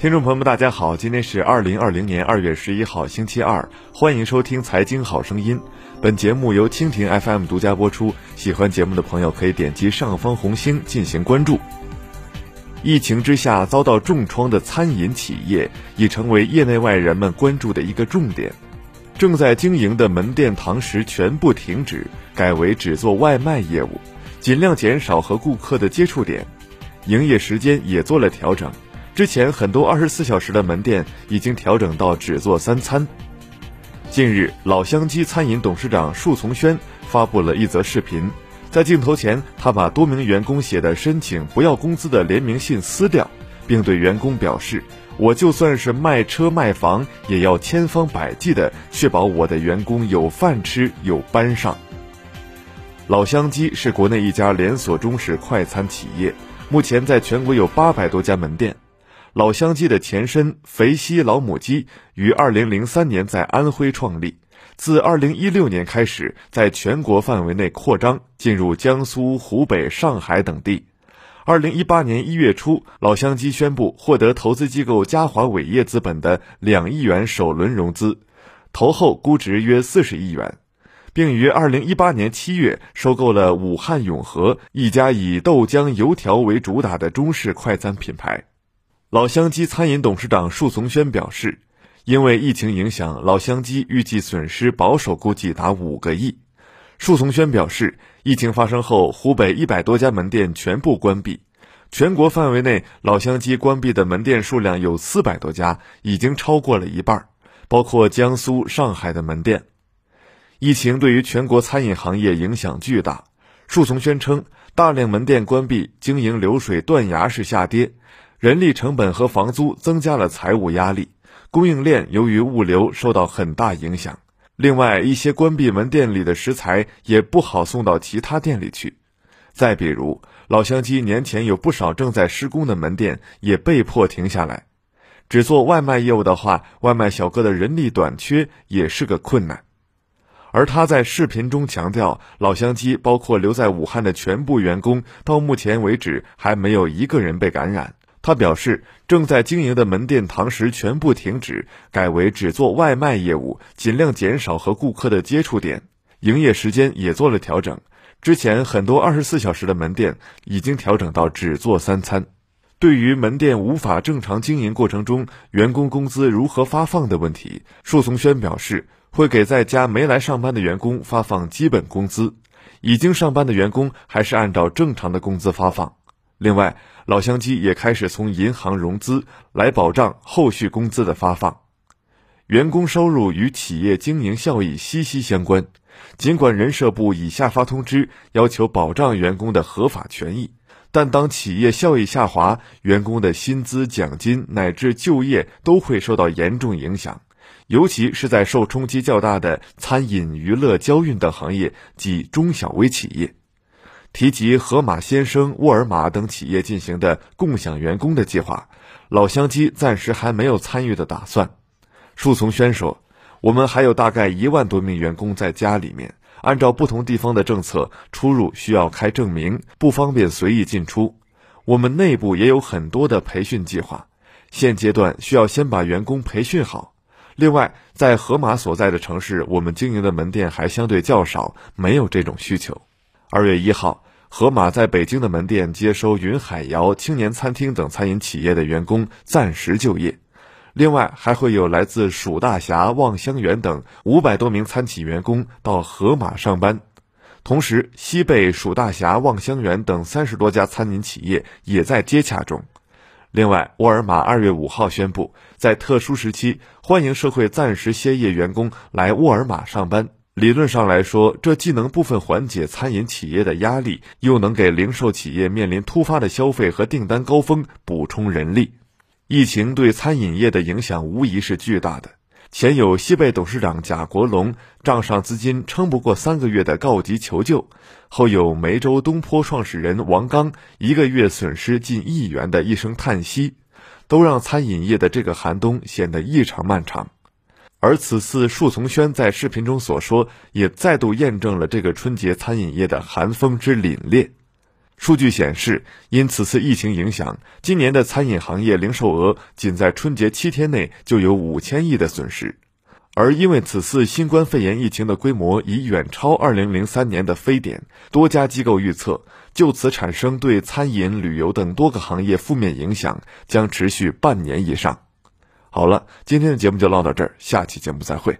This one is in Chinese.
听众朋友们，大家好，今天是二零二零年二月十一号，星期二，欢迎收听《财经好声音》。本节目由蜻蜓 FM 独家播出。喜欢节目的朋友可以点击上方红星进行关注。疫情之下遭到重创的餐饮企业已成为业内外人们关注的一个重点。正在经营的门店堂食全部停止，改为只做外卖业务，尽量减少和顾客的接触点，营业时间也做了调整。之前很多二十四小时的门店已经调整到只做三餐。近日，老乡鸡餐饮董事长束从轩发布了一则视频，在镜头前，他把多名员工写的申请不要工资的联名信撕掉，并对员工表示：“我就算是卖车卖房，也要千方百计的确保我的员工有饭吃、有班上。”老乡鸡是国内一家连锁中式快餐企业，目前在全国有八百多家门店。老乡鸡的前身肥西老母鸡于二零零三年在安徽创立，自二零一六年开始在全国范围内扩张，进入江苏、湖北、上海等地。二零一八年一月初，老乡鸡宣布获得投资机构嘉华伟业资本的两亿元首轮融资，投后估值约四十亿元，并于二零一八年七月收购了武汉永和一家以豆浆油条为主打的中式快餐品牌。老乡鸡餐饮董事长束从轩表示，因为疫情影响，老乡鸡预计损失保守估计达五个亿。束从轩表示，疫情发生后，湖北一百多家门店全部关闭，全国范围内老乡鸡关闭的门店数量有四百多家，已经超过了一半，包括江苏、上海的门店。疫情对于全国餐饮行业影响巨大。束从轩称，大量门店关闭，经营流水断崖式下跌。人力成本和房租增加了财务压力，供应链由于物流受到很大影响。另外，一些关闭门店里的食材也不好送到其他店里去。再比如，老乡鸡年前有不少正在施工的门店也被迫停下来。只做外卖业务的话，外卖小哥的人力短缺也是个困难。而他在视频中强调，老乡鸡包括留在武汉的全部员工，到目前为止还没有一个人被感染。他表示，正在经营的门店堂食全部停止，改为只做外卖业务，尽量减少和顾客的接触点，营业时间也做了调整。之前很多二十四小时的门店已经调整到只做三餐。对于门店无法正常经营过程中员工工资如何发放的问题，束从轩表示，会给在家没来上班的员工发放基本工资，已经上班的员工还是按照正常的工资发放。另外，老乡鸡也开始从银行融资来保障后续工资的发放。员工收入与企业经营效益息息相关。尽管人社部已下发通知，要求保障员工的合法权益，但当企业效益下滑，员工的薪资、奖金乃至就业都会受到严重影响。尤其是在受冲击较大的餐饮、娱乐、交运等行业及中小微企业。提及盒马先生、沃尔玛等企业进行的共享员工的计划，老乡鸡暂时还没有参与的打算。束从轩说：“我们还有大概一万多名员工在家里面，按照不同地方的政策，出入需要开证明，不方便随意进出。我们内部也有很多的培训计划，现阶段需要先把员工培训好。另外，在盒马所在的城市，我们经营的门店还相对较少，没有这种需求。”二月一号，盒马在北京的门店接收云海肴、青年餐厅等餐饮企业的员工暂时就业，另外还会有来自蜀大侠、望香园等五百多名餐企员工到盒马上班。同时，西贝、蜀大侠、望香园等三十多家餐饮企业也在接洽中。另外，沃尔玛二月五号宣布，在特殊时期欢迎社会暂时歇业员工来沃尔玛上班。理论上来说，这既能部分缓解餐饮企业的压力，又能给零售企业面临突发的消费和订单高峰补充人力。疫情对餐饮业的影响无疑是巨大的。前有西贝董事长贾国龙账上资金撑不过三个月的告急求救，后有梅州东坡创始人王刚一个月损失近亿元的一声叹息，都让餐饮业的这个寒冬显得异常漫长。而此次束从轩在视频中所说，也再度验证了这个春节餐饮业的寒风之凛冽。数据显示，因此次疫情影响，今年的餐饮行业零售额仅在春节七天内就有五千亿的损失。而因为此次新冠肺炎疫情的规模已远超2003年的非典，多家机构预测，就此产生对餐饮、旅游等多个行业负面影响将持续半年以上。好了，今天的节目就唠到这儿，下期节目再会。